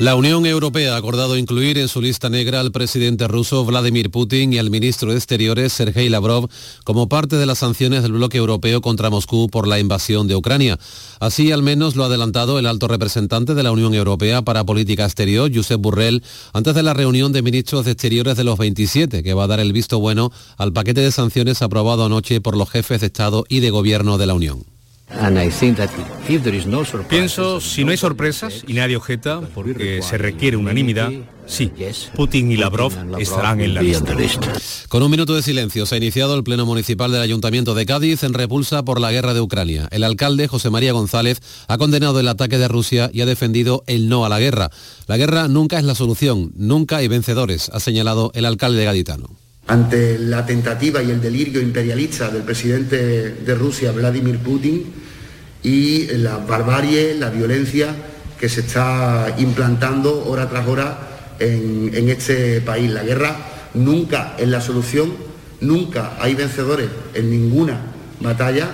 La Unión Europea ha acordado incluir en su lista negra al presidente ruso Vladimir Putin y al ministro de Exteriores Sergei Lavrov como parte de las sanciones del bloque europeo contra Moscú por la invasión de Ucrania. Así al menos lo ha adelantado el alto representante de la Unión Europea para Política Exterior, Josep Burrell, antes de la reunión de ministros de Exteriores de los 27, que va a dar el visto bueno al paquete de sanciones aprobado anoche por los jefes de Estado y de Gobierno de la Unión. Pienso, si no hay sorpresas y nadie objeta, porque se requiere unanimidad, sí, Putin y Lavrov estarán en la lista. Con un minuto de silencio se ha iniciado el Pleno Municipal del Ayuntamiento de Cádiz en repulsa por la guerra de Ucrania. El alcalde, José María González, ha condenado el ataque de Rusia y ha defendido el no a la guerra. La guerra nunca es la solución, nunca hay vencedores, ha señalado el alcalde gaditano ante la tentativa y el delirio imperialista del presidente de Rusia, Vladimir Putin, y la barbarie, la violencia que se está implantando hora tras hora en, en este país. La guerra nunca es la solución, nunca hay vencedores en ninguna batalla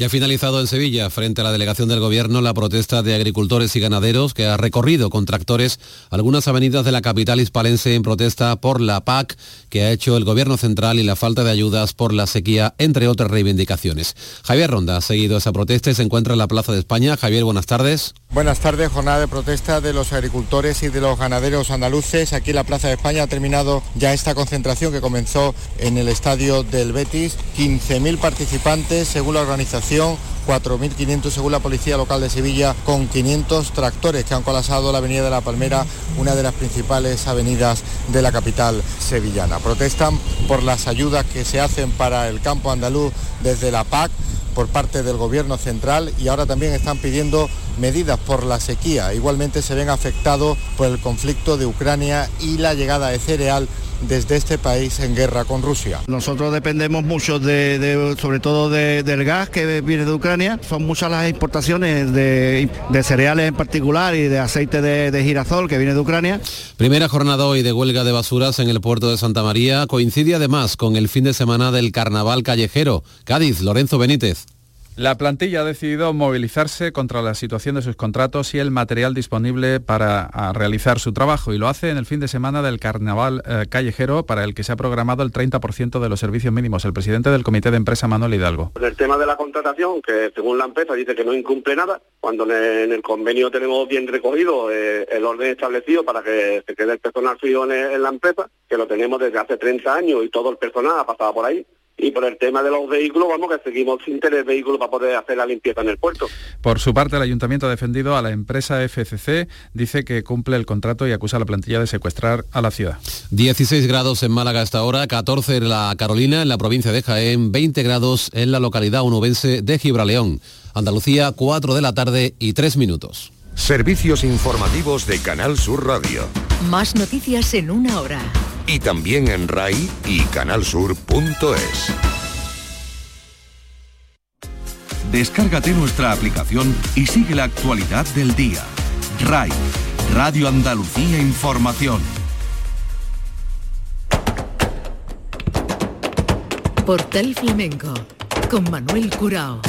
ya ha finalizado en Sevilla, frente a la delegación del Gobierno, la protesta de agricultores y ganaderos que ha recorrido con tractores algunas avenidas de la capital hispalense en protesta por la PAC que ha hecho el Gobierno central y la falta de ayudas por la sequía, entre otras reivindicaciones. Javier Ronda ha seguido esa protesta y se encuentra en la Plaza de España. Javier, buenas tardes. Buenas tardes, jornada de protesta de los agricultores y de los ganaderos andaluces. Aquí en la Plaza de España ha terminado ya esta concentración que comenzó en el estadio del Betis. 15.000 participantes según la organización 4.500 según la Policía Local de Sevilla, con 500 tractores que han colapsado la Avenida de la Palmera, una de las principales avenidas de la capital sevillana. Protestan por las ayudas que se hacen para el campo andaluz desde la PAC por parte del gobierno central y ahora también están pidiendo medidas por la sequía. Igualmente se ven afectados por el conflicto de Ucrania y la llegada de cereal desde este país en guerra con Rusia. Nosotros dependemos mucho de, sobre todo del gas que viene de Ucrania. Son muchas las exportaciones de, cereales en particular y de aceite de, girasol que viene de Ucrania. Primera jornada hoy de huelga de basuras en el puerto de Santa María coincide además con el fin de semana del carnaval callejero. Cádiz, Lorenzo Benítez. La plantilla ha decidido movilizarse contra la situación de sus contratos y el material disponible para realizar su trabajo y lo hace en el fin de semana del carnaval eh, callejero para el que se ha programado el 30% de los servicios mínimos. El presidente del comité de empresa Manuel Hidalgo. el tema de la contratación, que según la empresa dice que no incumple nada, cuando en el convenio tenemos bien recogido eh, el orden establecido para que se quede el personal frío en la empresa, que lo tenemos desde hace 30 años y todo el personal ha pasado por ahí y por el tema de los vehículos, vamos que seguimos sin tener vehículos para poder hacer la limpieza en el puerto. Por su parte, el ayuntamiento ha defendido a la empresa FCC, dice que cumple el contrato y acusa a la plantilla de secuestrar a la ciudad. 16 grados en Málaga hasta ahora, 14 en la Carolina, en la provincia de Jaén, 20 grados en la localidad unubense de Gibraleón. Andalucía, 4 de la tarde y 3 minutos. Servicios informativos de Canal Sur Radio. Más noticias en una hora y también en RAI y canalsur.es. Descárgate nuestra aplicación y sigue la actualidad del día. RAI, Radio Andalucía Información. Portal Flamenco con Manuel Curao.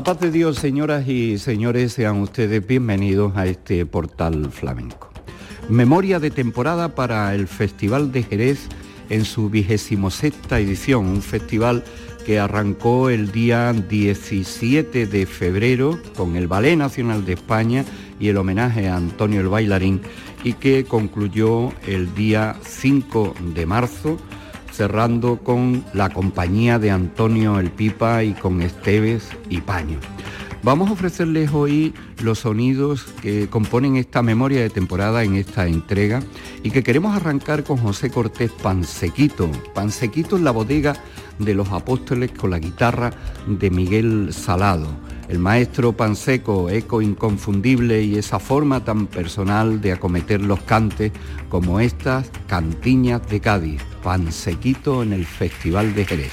La paz de Dios, señoras y señores, sean ustedes bienvenidos a este portal flamenco. Memoria de temporada para el Festival de Jerez en su vigésimo sexta edición, un festival que arrancó el día 17 de febrero con el Ballet Nacional de España y el homenaje a Antonio el Bailarín y que concluyó el día 5 de marzo cerrando con la compañía de Antonio El Pipa y con Esteves y Paño. Vamos a ofrecerles hoy los sonidos que componen esta memoria de temporada en esta entrega y que queremos arrancar con José Cortés Pansequito. Pansequito en la bodega de los Apóstoles con la guitarra de Miguel Salado. El maestro Panseco, eco inconfundible y esa forma tan personal de acometer los cantes como estas cantiñas de Cádiz, Pansequito en el Festival de Jerez.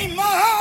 anymore.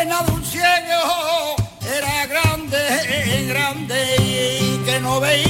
pena un ciego era grande, grande y que no veía.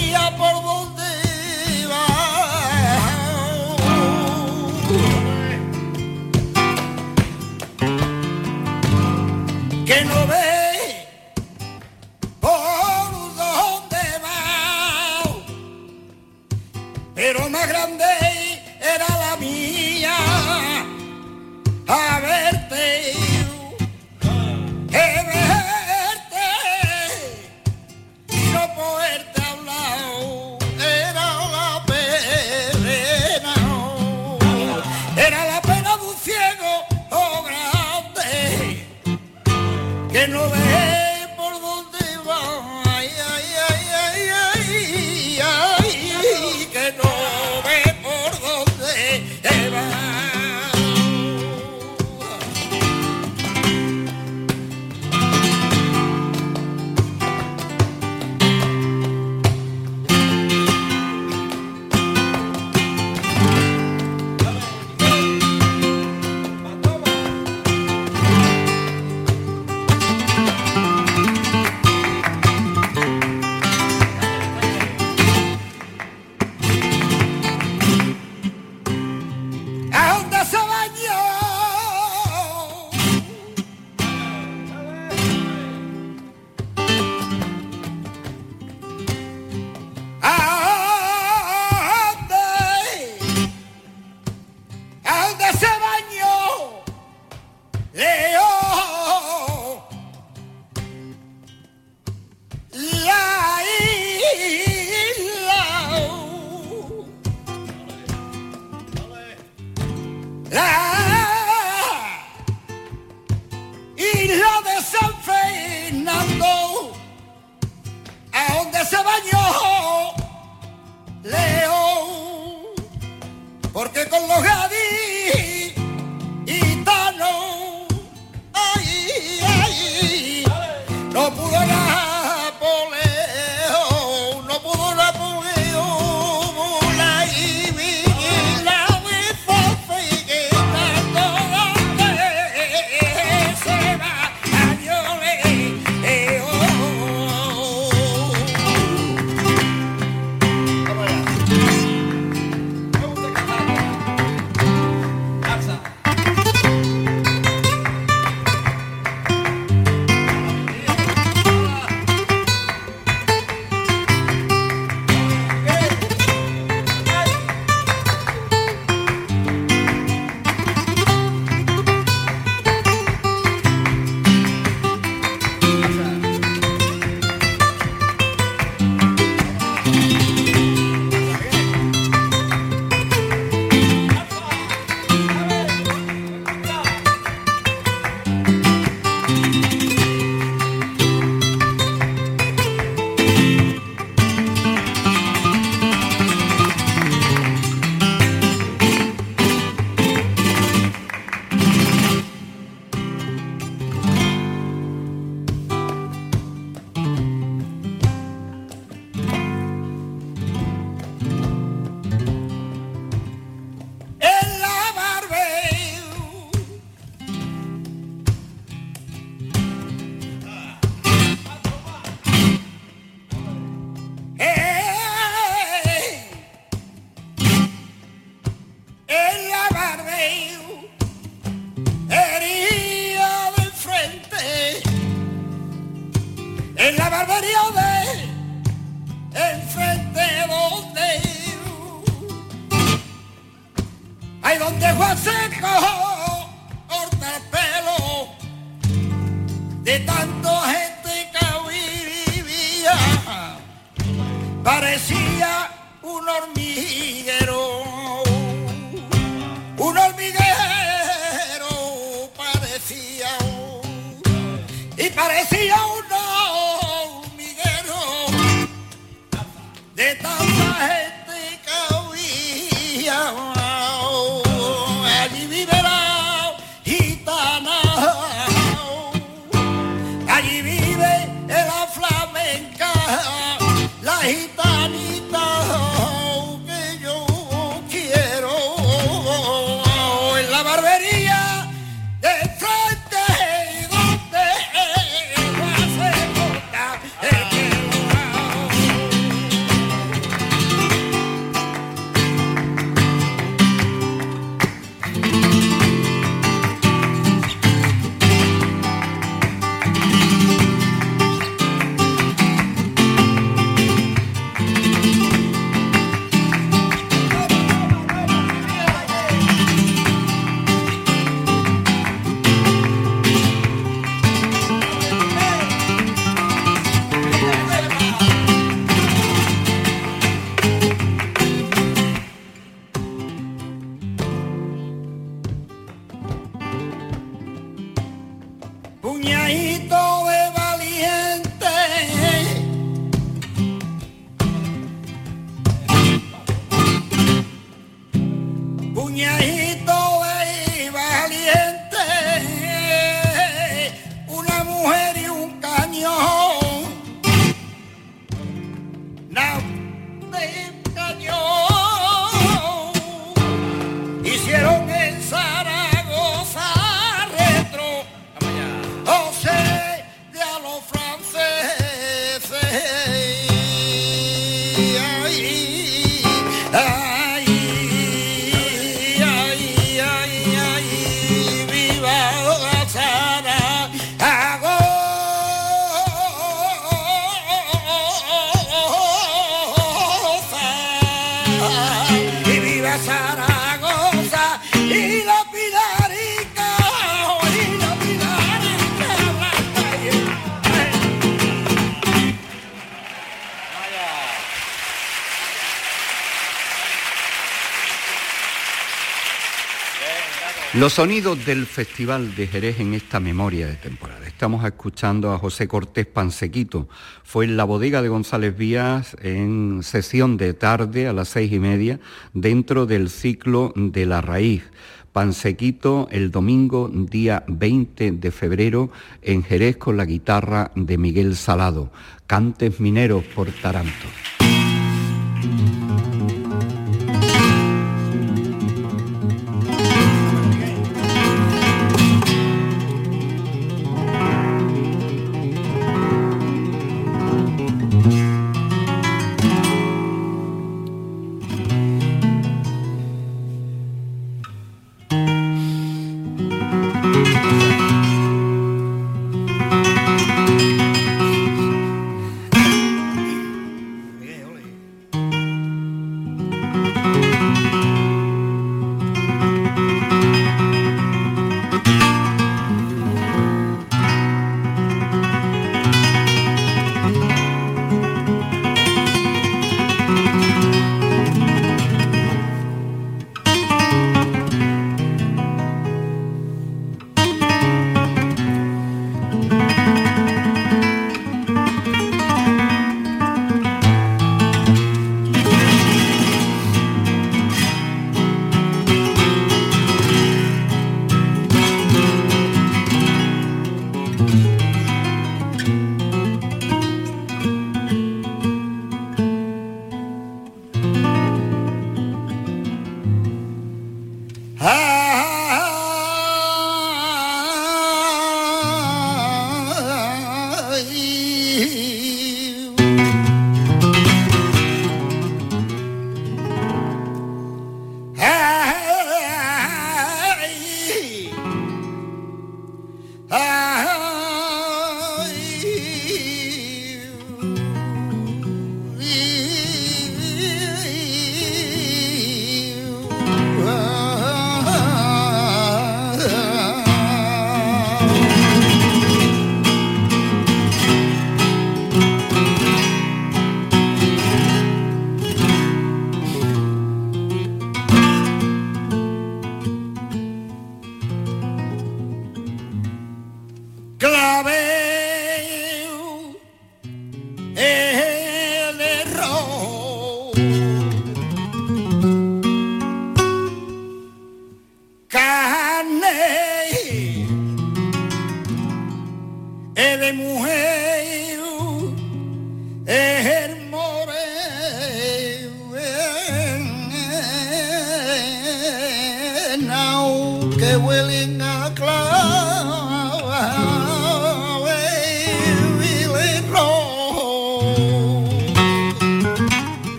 Los sonidos del Festival de Jerez en esta memoria de temporada. Estamos escuchando a José Cortés Pansequito. Fue en la bodega de González Vías en sesión de tarde a las seis y media dentro del ciclo de la raíz. Pansequito el domingo día 20 de febrero en Jerez con la guitarra de Miguel Salado. Cantes mineros por Taranto.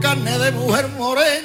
carne de mujer morena.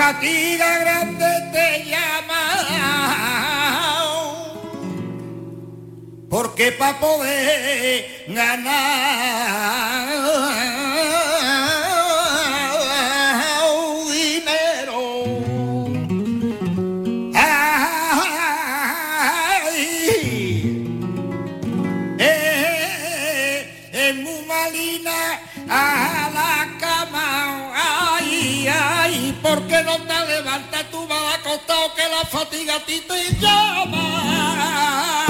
fatiga grande te llama. Porque para poder ganar que la fatiga a ti te llama.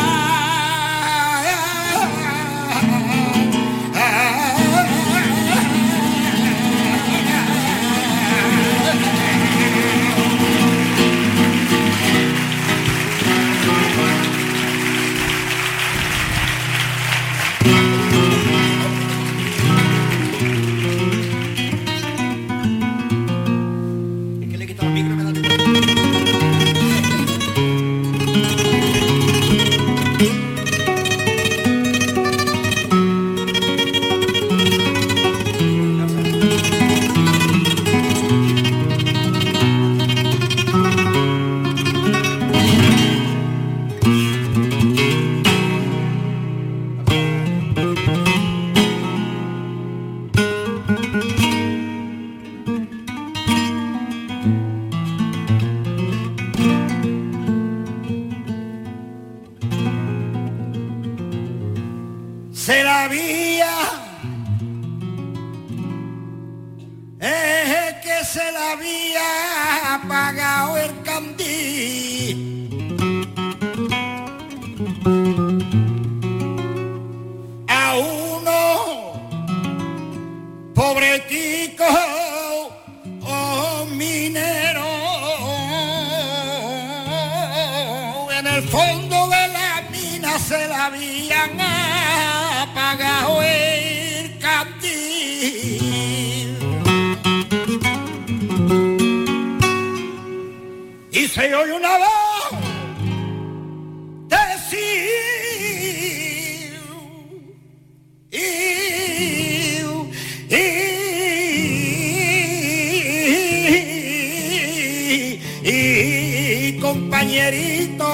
Apagado el candil. Y se oye una voz decir, "Iu, i- i- compañerito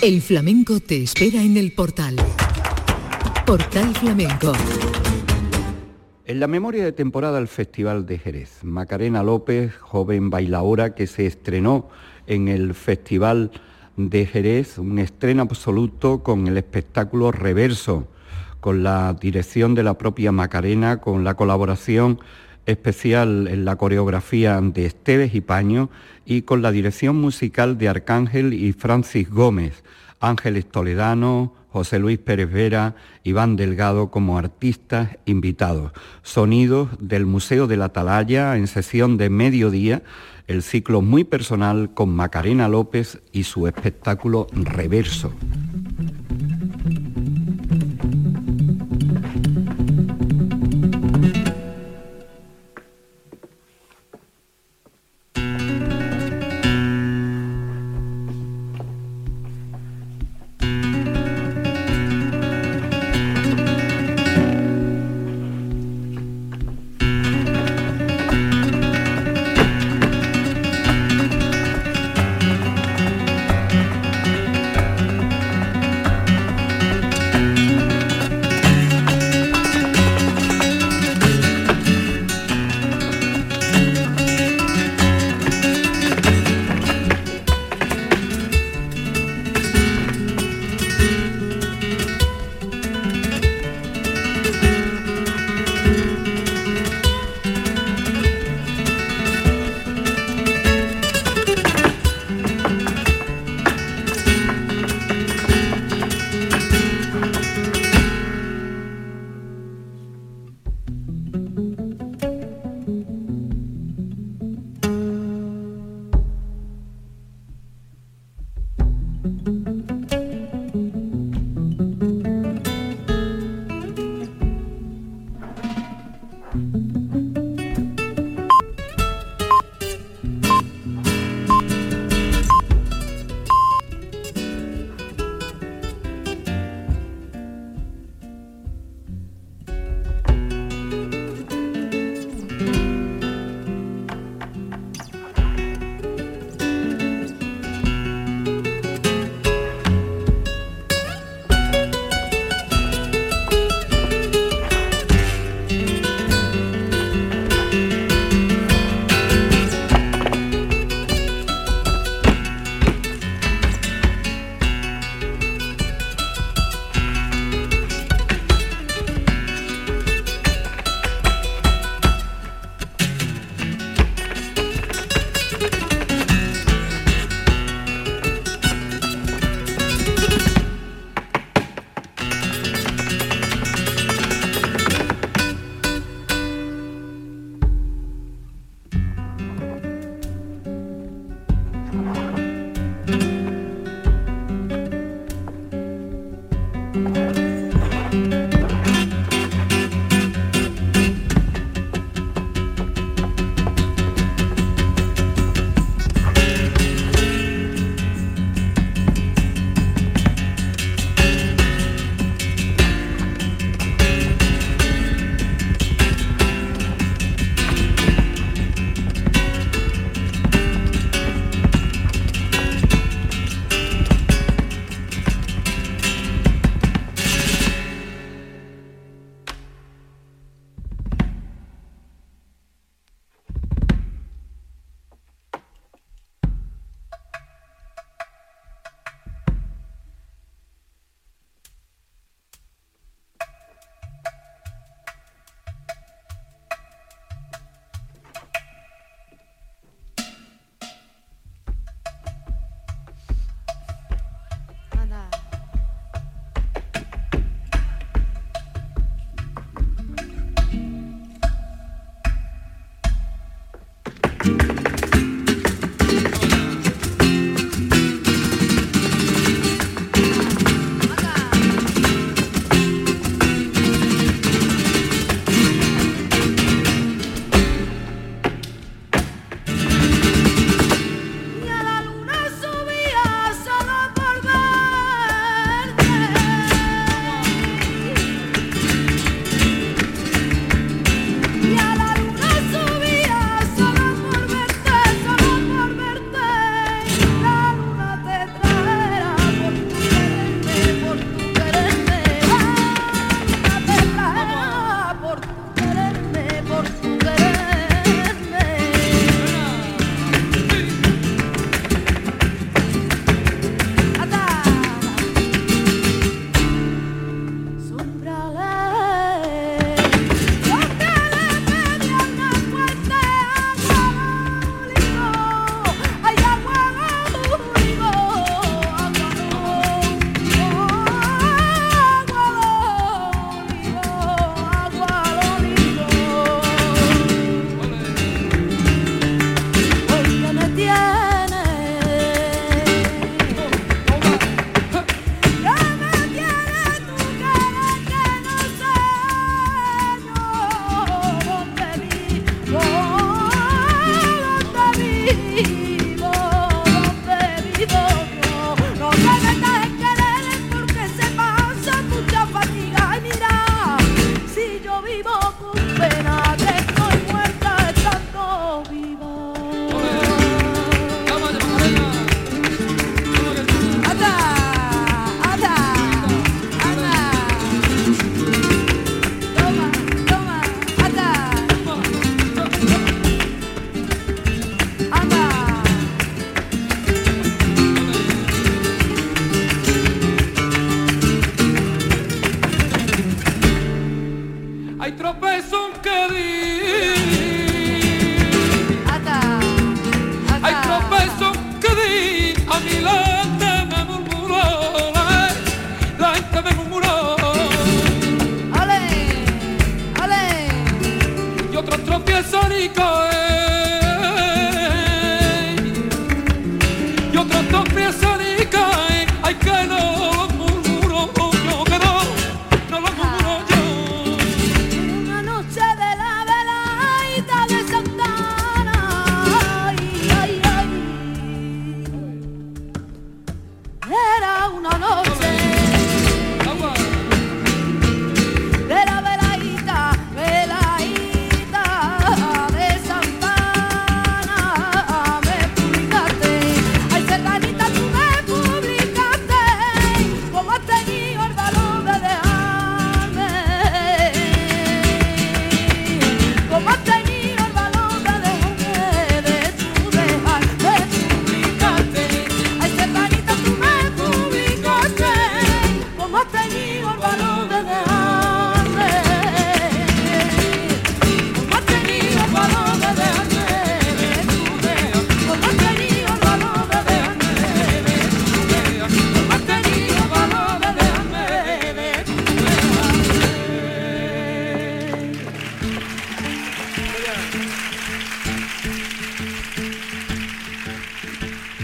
El flamenco te espera en el portal. Portal Flamenco. En la memoria de temporada del Festival de Jerez, Macarena López, joven bailaora que se estrenó en el Festival de Jerez, un estreno absoluto con el espectáculo Reverso, con la dirección de la propia Macarena, con la colaboración especial en la coreografía de Esteves y Paño y con la dirección musical de Arcángel y Francis Gómez, Ángeles Toledano, José Luis Pérez Vera, Iván Delgado como artistas invitados. Sonidos del Museo de la Atalaya en sesión de mediodía, el ciclo muy personal con Macarena López y su espectáculo Reverso.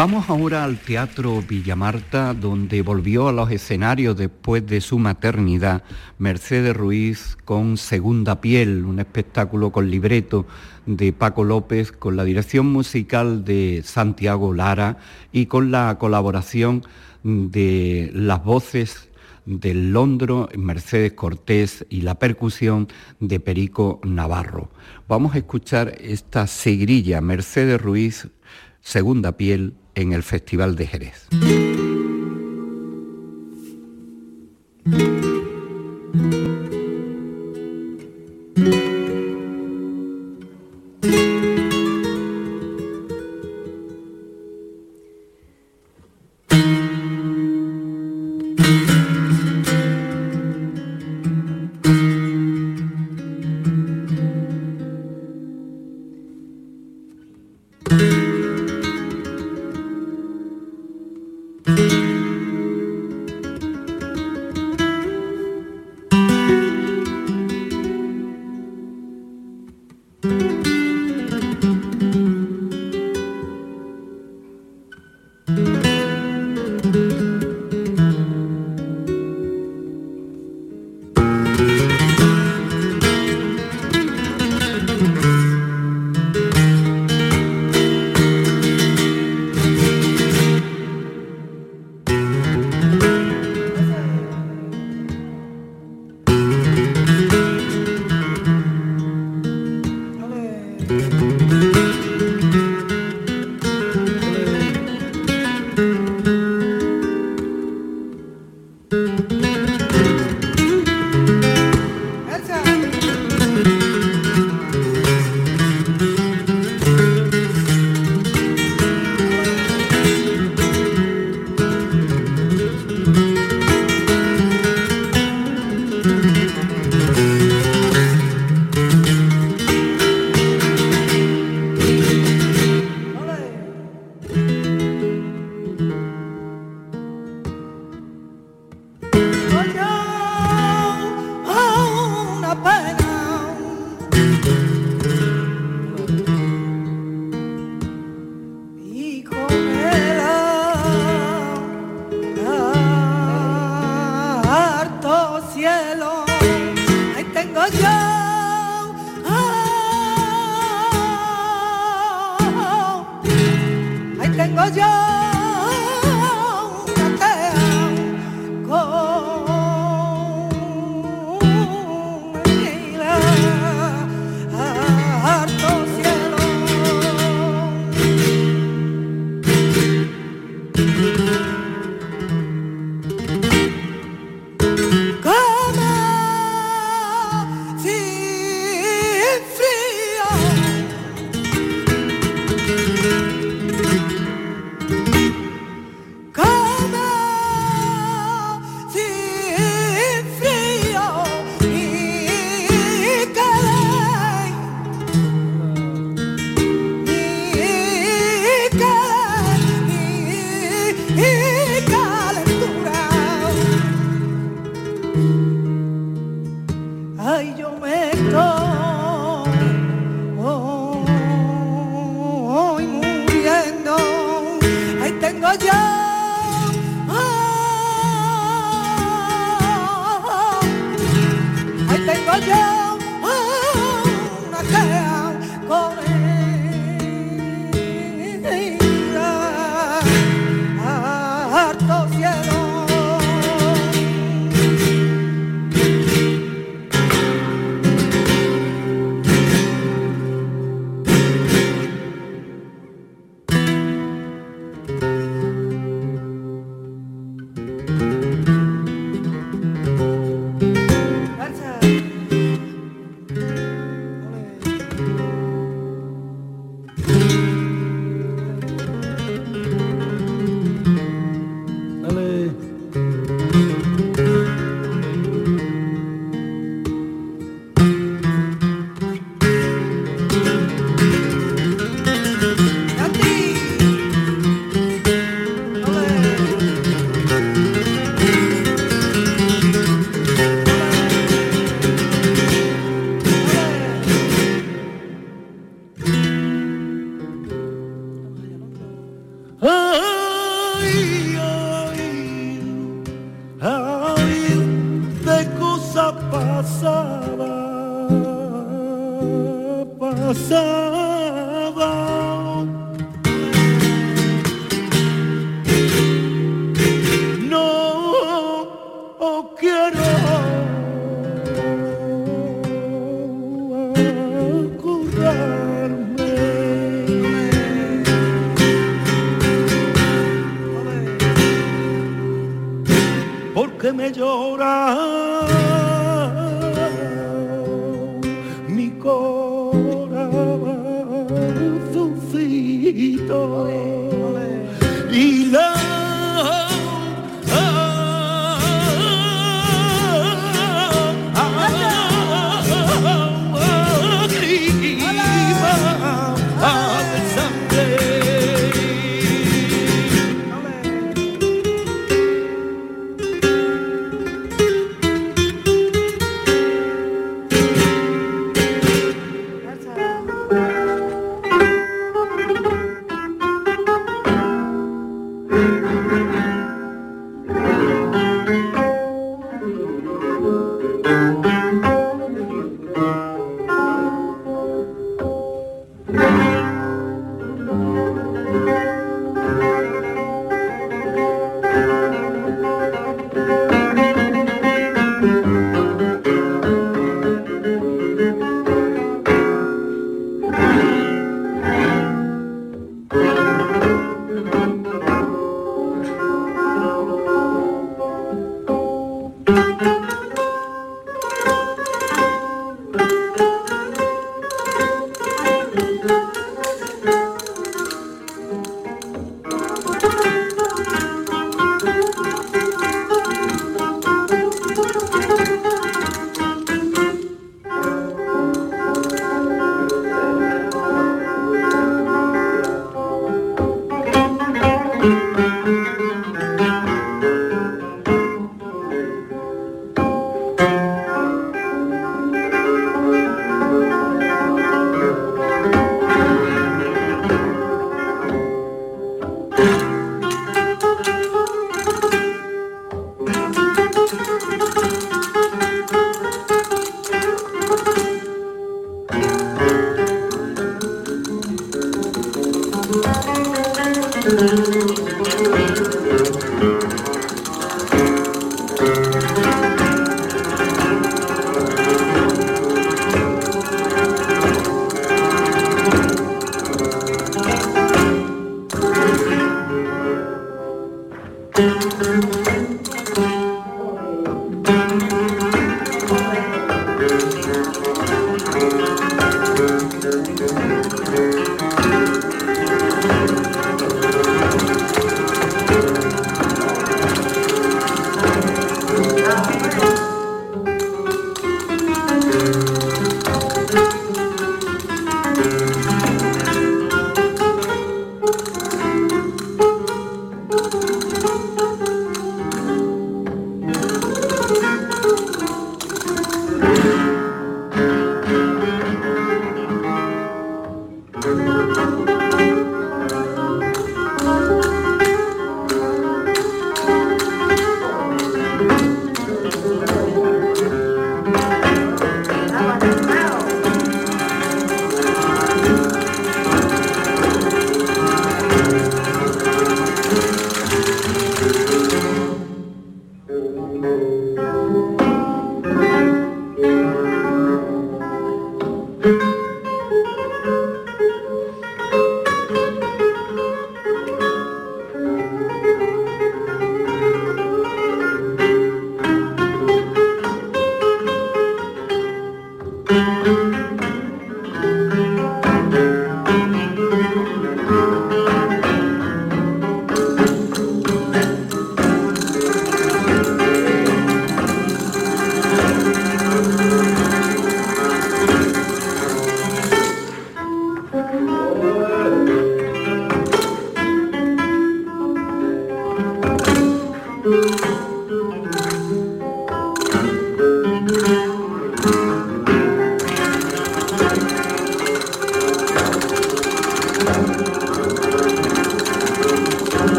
Vamos ahora al Teatro Villamarta, donde volvió a los escenarios después de su maternidad Mercedes Ruiz con Segunda Piel, un espectáculo con libreto de Paco López, con la dirección musical de Santiago Lara y con la colaboración de las voces del Londro, Mercedes Cortés y la percusión de Perico Navarro. Vamos a escuchar esta seguirilla, Mercedes Ruiz, Segunda Piel, en el Festival de Jerez.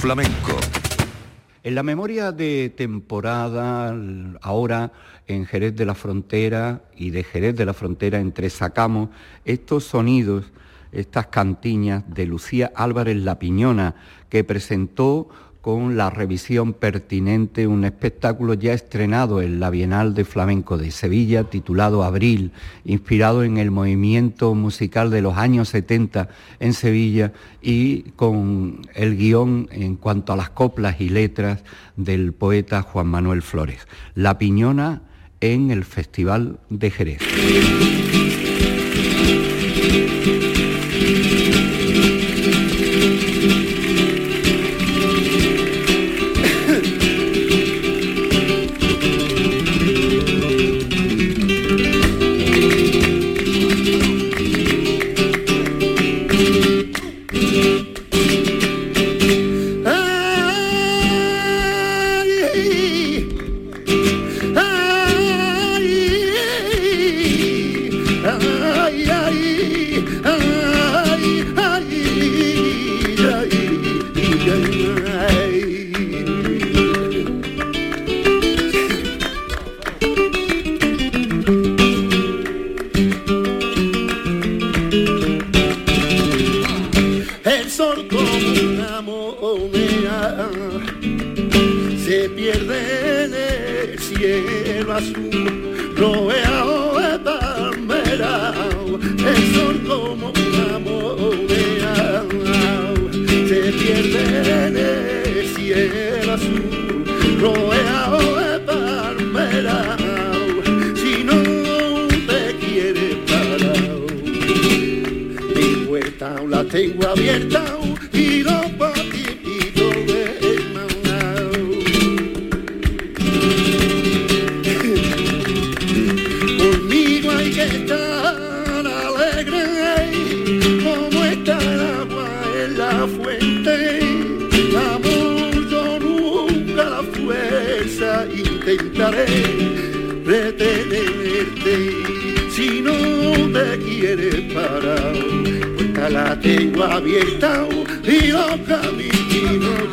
Flamenco. En la memoria de temporada, ahora en Jerez de la Frontera y de Jerez de la Frontera entresacamos estos sonidos, estas cantiñas de Lucía Álvarez La Piñona, que presentó con la revisión pertinente un espectáculo ya estrenado en la Bienal de Flamenco de Sevilla titulado Abril, inspirado en el movimiento musical de los años 70 en Sevilla y con el guion en cuanto a las coplas y letras del poeta Juan Manuel Flores. La Piñona en el Festival de Jerez. alegre como el agua en la fuente. Amor, yo nunca la fuerza intentaré retenerte. Si no te quieres parar, puerta la tengo abierta y los caminos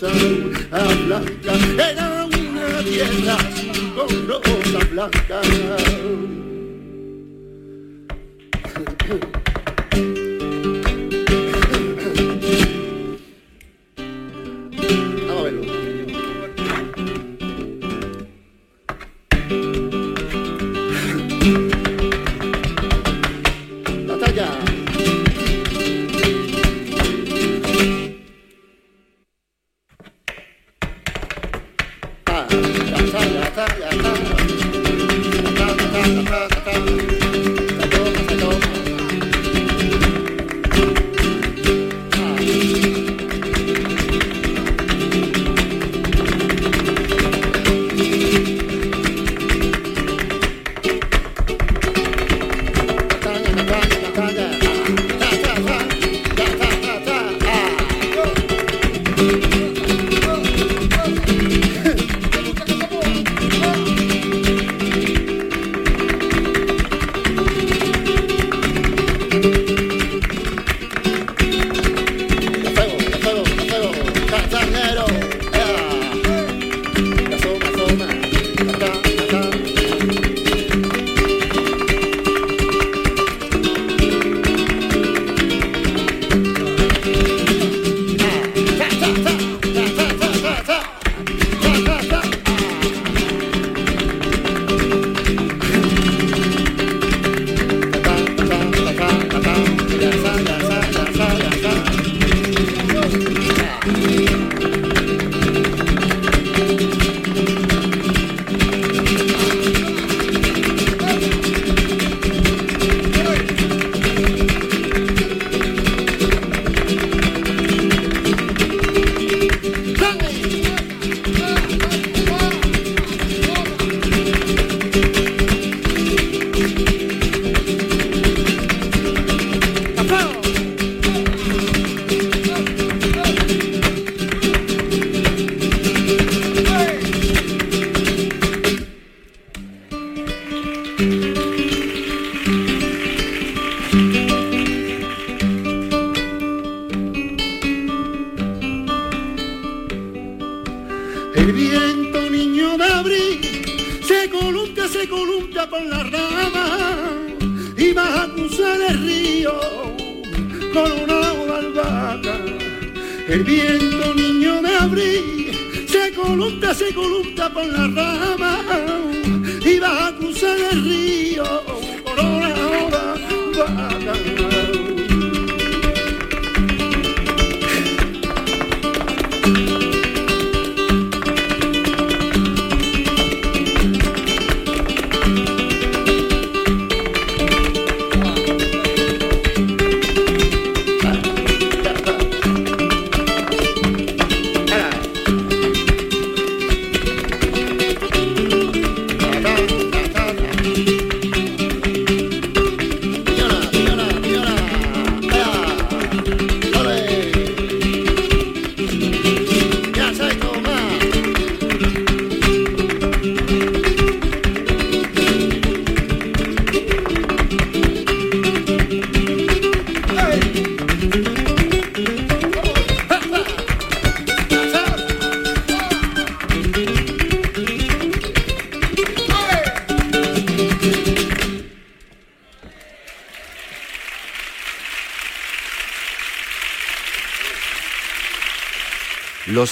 rosa blanca, era una tierra con rosa blanca.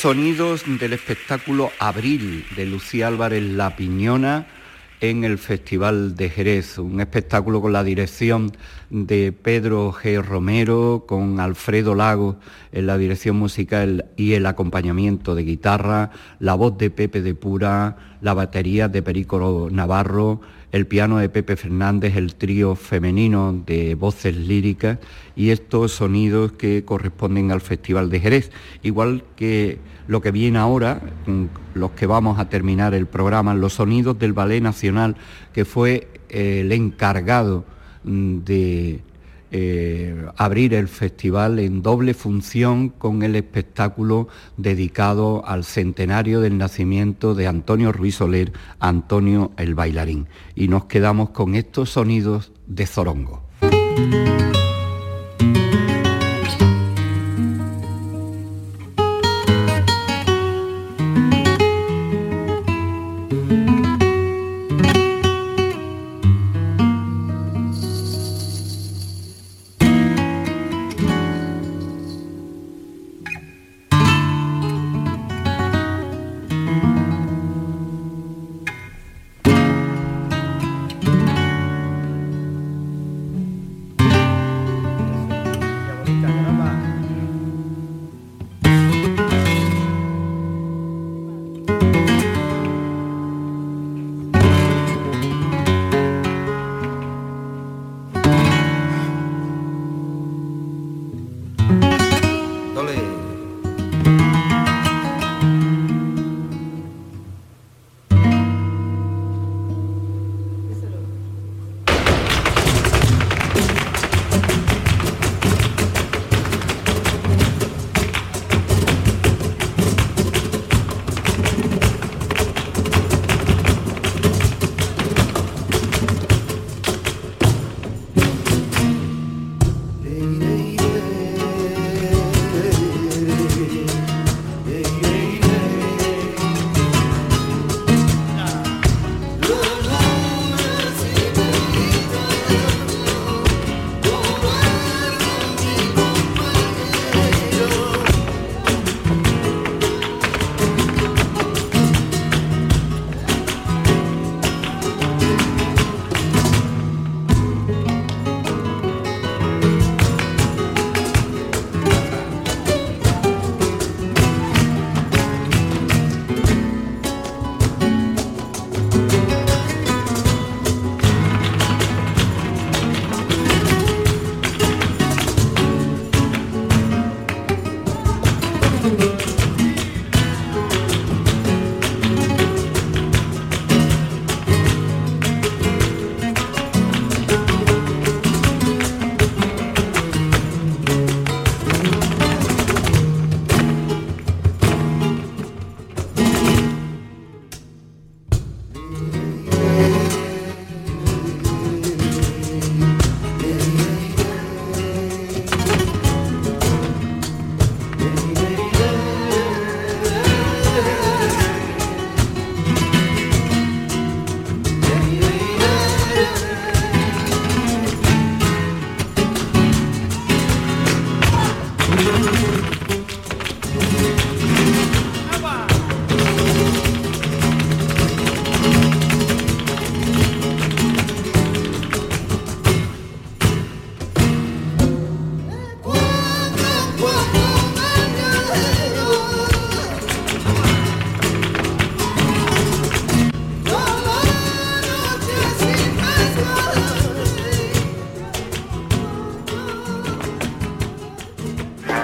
Sonidos del espectáculo Abril de Lucía Álvarez La Piñona en el Festival de Jerez, un espectáculo con la dirección de Pedro G. Romero, con Alfredo Lago en la dirección musical y el acompañamiento de guitarra, la voz de Pepe de Pura, la batería de Perico Navarro, el piano de Pepe Fernández, el trío femenino de voces líricas y estos sonidos que corresponden al Festival de Jerez, igual que lo que viene ahora, los que vamos a terminar el programa, los sonidos del Ballet Nacional, que fue el encargado mm, de eh, abrir el festival en doble función con el espectáculo dedicado al centenario del nacimiento de Antonio Ruiz Soler, Antonio el bailarín. Y nos quedamos con estos sonidos de Zorongo.